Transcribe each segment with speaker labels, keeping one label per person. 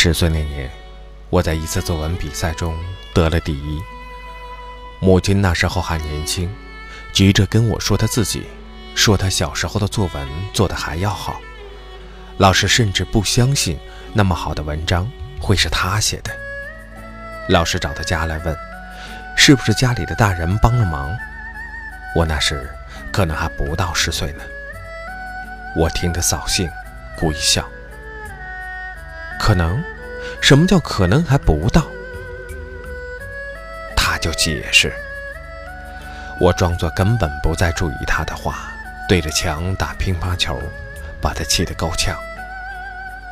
Speaker 1: 十岁那年，我在一次作文比赛中得了第一。母亲那时候还年轻，急着跟我说她自己，说她小时候的作文做得还要好。老师甚至不相信那么好的文章会是她写的。老师找到家来问，是不是家里的大人帮了忙？我那时可能还不到十岁呢。我听得扫兴，故意笑。可能？什么叫可能还不到？他就解释。我装作根本不再注意他的话，对着墙打乒乓球，把他气得够呛。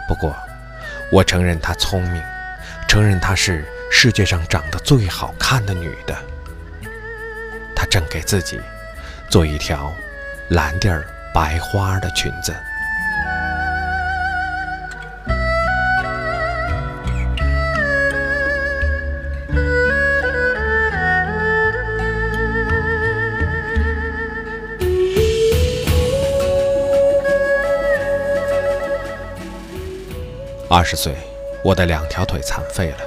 Speaker 1: 不过，我承认他聪明，承认她是世界上长得最好看的女的。她正给自己做一条蓝地儿白花的裙子。二十岁，我的两条腿残废了，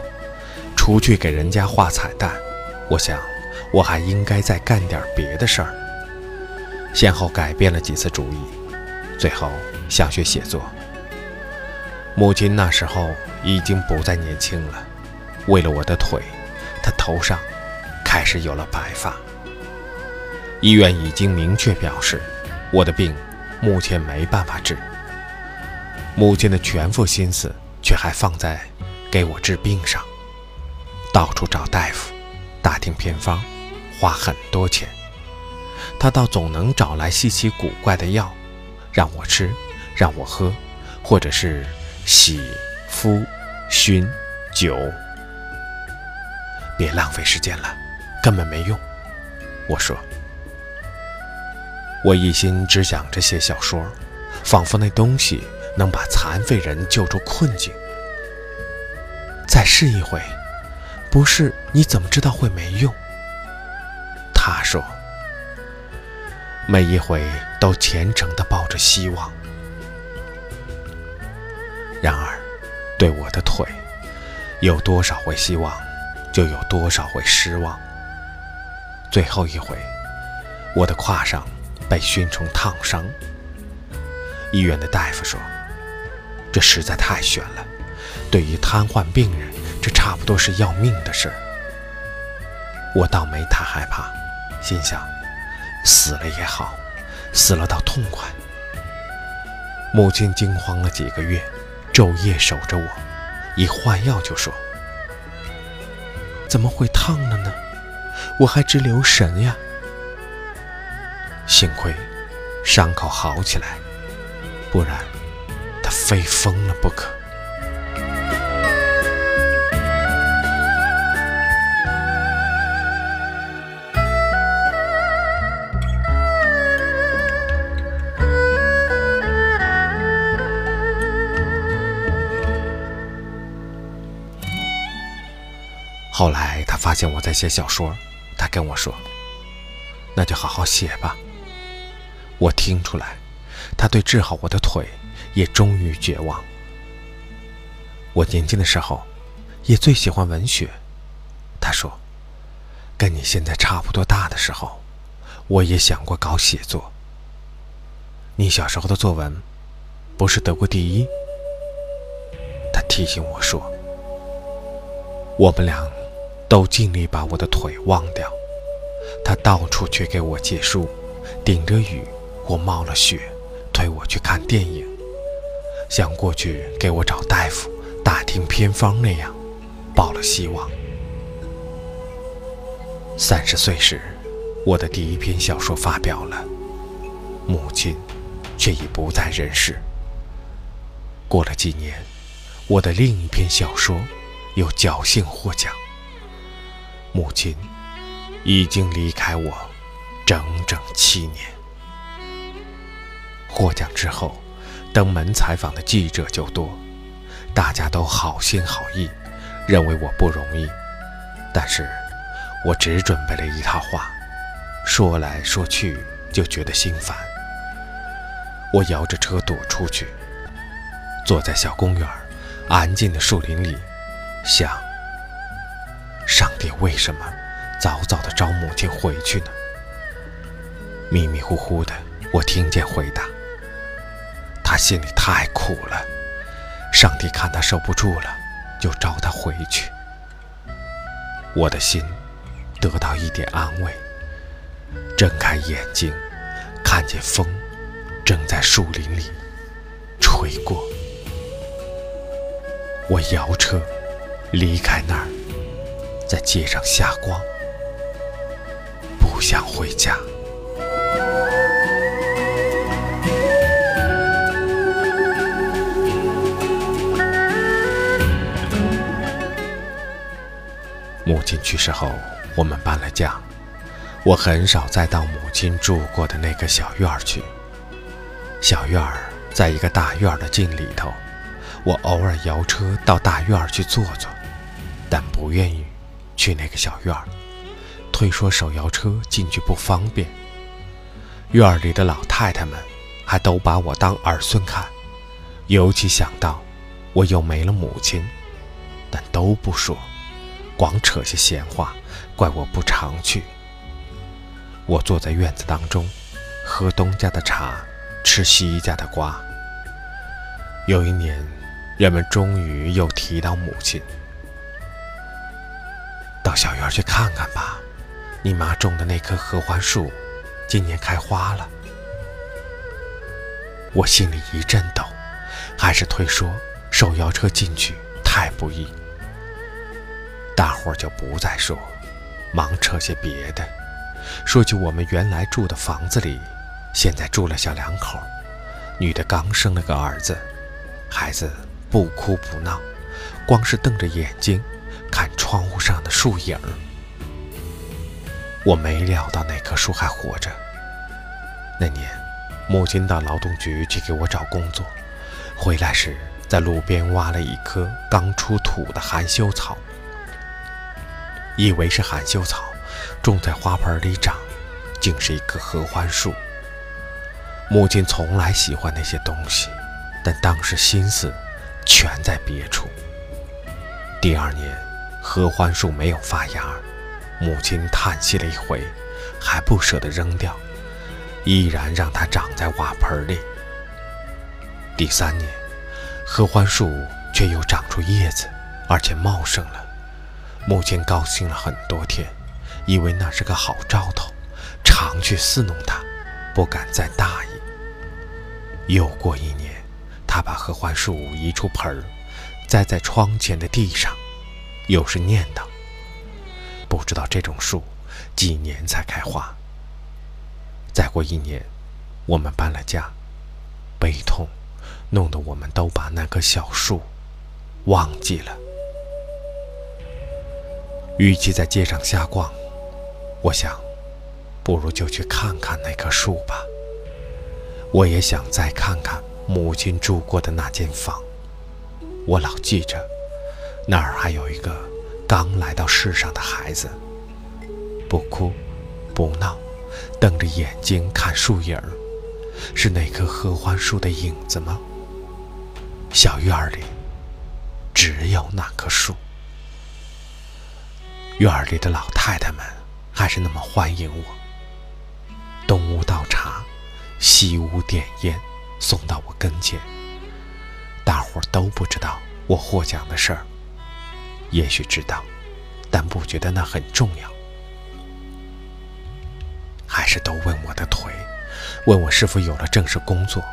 Speaker 1: 除去给人家画彩蛋，我想我还应该再干点别的事儿。先后改变了几次主意，最后想学写作。母亲那时候已经不再年轻了，为了我的腿，她头上开始有了白发。医院已经明确表示，我的病目前没办法治。母亲的全副心思却还放在给我治病上，到处找大夫，打听偏方，花很多钱。她倒总能找来稀奇古怪的药，让我吃，让我喝，或者是洗、敷、熏、灸。别浪费时间了，根本没用。我说，我一心只想着写小说，仿佛那东西。能把残废人救出困境，再试一回，不是你怎么知道会没用？他说，每一回都虔诚地抱着希望。然而，对我的腿，有多少回希望，就有多少回失望。最后一回，我的胯上被熏虫烫伤。医院的大夫说。这实在太悬了，对于瘫痪病人，这差不多是要命的事儿。我倒没太害怕，心想，死了也好，死了倒痛快。母亲惊慌了几个月，昼夜守着我，一换药就说：“怎么会烫了呢？我还直留神呀。”幸亏伤口好起来，不然。非疯了不可。后来他发现我在写小说，他跟我说：“那就好好写吧。”我听出来，他对治好我的腿。也终于绝望。我年轻的时候，也最喜欢文学。他说：“跟你现在差不多大的时候，我也想过搞写作。你小时候的作文，不是得过第一？”他提醒我说：“我们俩都尽力把我的腿忘掉。他到处去给我借书，顶着雨或冒了雪，推我去看电影。”像过去给我找大夫、打听偏方那样，抱了希望。三十岁时，我的第一篇小说发表了，母亲却已不在人世。过了几年，我的另一篇小说又侥幸获奖，母亲已经离开我整整七年。获奖之后。登门采访的记者就多，大家都好心好意，认为我不容易。但是，我只准备了一套话，说来说去就觉得心烦。我摇着车躲出去，坐在小公园，安静的树林里，想：上帝为什么早早的招母亲回去呢？迷迷糊糊的，我听见回答：他心里太苦了，上帝看他受不住了，就召他回去。我的心得到一点安慰，睁开眼睛，看见风正在树林里吹过。我摇车离开那儿，在街上瞎逛，不想回家。母亲去世后，我们搬了家，我很少再到母亲住过的那个小院儿去。小院儿在一个大院的近里头。我偶尔摇车到大院儿去坐坐，但不愿意去那个小院儿，推说手摇车进去不方便。院儿里的老太太们还都把我当儿孙看，尤其想到我又没了母亲，但都不说，光扯些闲话，怪我不常去。我坐在院子当中，喝东家的茶，吃西家的瓜。有一年。人们终于又提到母亲，到小院去看看吧。你妈种的那棵合欢树，今年开花了。我心里一阵抖，还是推说手摇车进去太不易。大伙儿就不再说，忙扯些别的，说起我们原来住的房子里，现在住了小两口，女的刚生了个儿子，孩子。不哭不闹，光是瞪着眼睛看窗户上的树影儿。我没料到那棵树还活着。那年，母亲到劳动局去给我找工作，回来时在路边挖了一棵刚出土的含羞草，以为是含羞草，种在花盆里长，竟是一棵合欢树。母亲从来喜欢那些东西，但当时心思。全在别处。第二年，合欢树没有发芽，母亲叹息了一回，还不舍得扔掉，依然让它长在瓦盆里。第三年，合欢树却又长出叶子，而且茂盛了，母亲高兴了很多天，以为那是个好兆头，常去侍弄它，不敢再大意。又过一年。他把合欢树移出盆儿，栽在窗前的地上，又是念叨：“不知道这种树几年才开花。”再过一年，我们搬了家，悲痛弄得我们都把那棵小树忘记了。与其在街上瞎逛，我想，不如就去看看那棵树吧。我也想再看看。母亲住过的那间房，我老记着，那儿还有一个刚来到世上的孩子，不哭，不闹，瞪着眼睛看树影儿，是那棵合欢树的影子吗？小院里只有那棵树，院里的老太太们还是那么欢迎我，东屋倒茶，西屋点烟。送到我跟前，大伙儿都不知道我获奖的事儿，也许知道，但不觉得那很重要，还是都问我的腿，问我是否有了正式工作。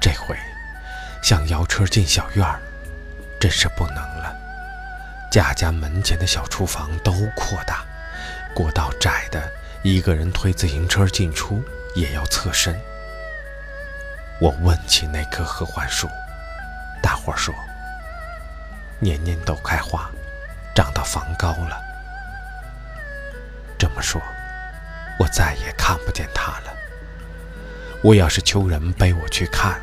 Speaker 1: 这回想摇车进小院儿，真是不能了。家家门前的小厨房都扩大，过道窄的，一个人推自行车进出也要侧身。我问起那棵合欢树，大伙儿说：“年年都开花，长到房高了。”这么说，我再也看不见它了。我要是求人背我去看，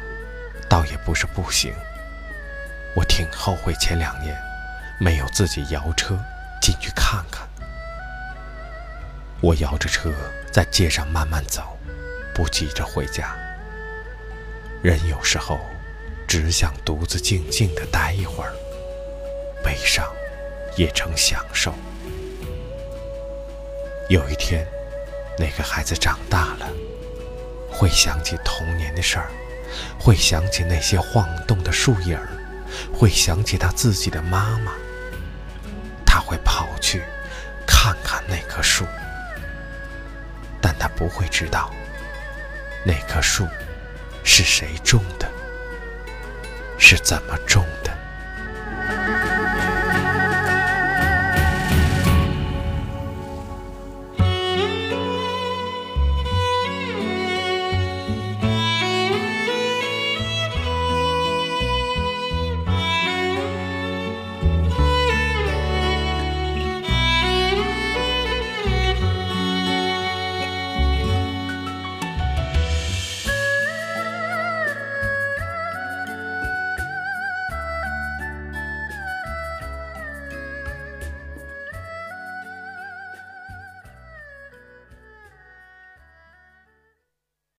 Speaker 1: 倒也不是不行。我挺后悔前两年没有自己摇车进去看看。我摇着车在街上慢慢走，不急着回家。人有时候，只想独自静静的待一会儿，悲伤也成享受。有一天，那个孩子长大了，会想起童年的事儿，会想起那些晃动的树影儿，会想起他自己的妈妈。他会跑去看看那棵树，但他不会知道那棵树是谁种的，是怎么种的。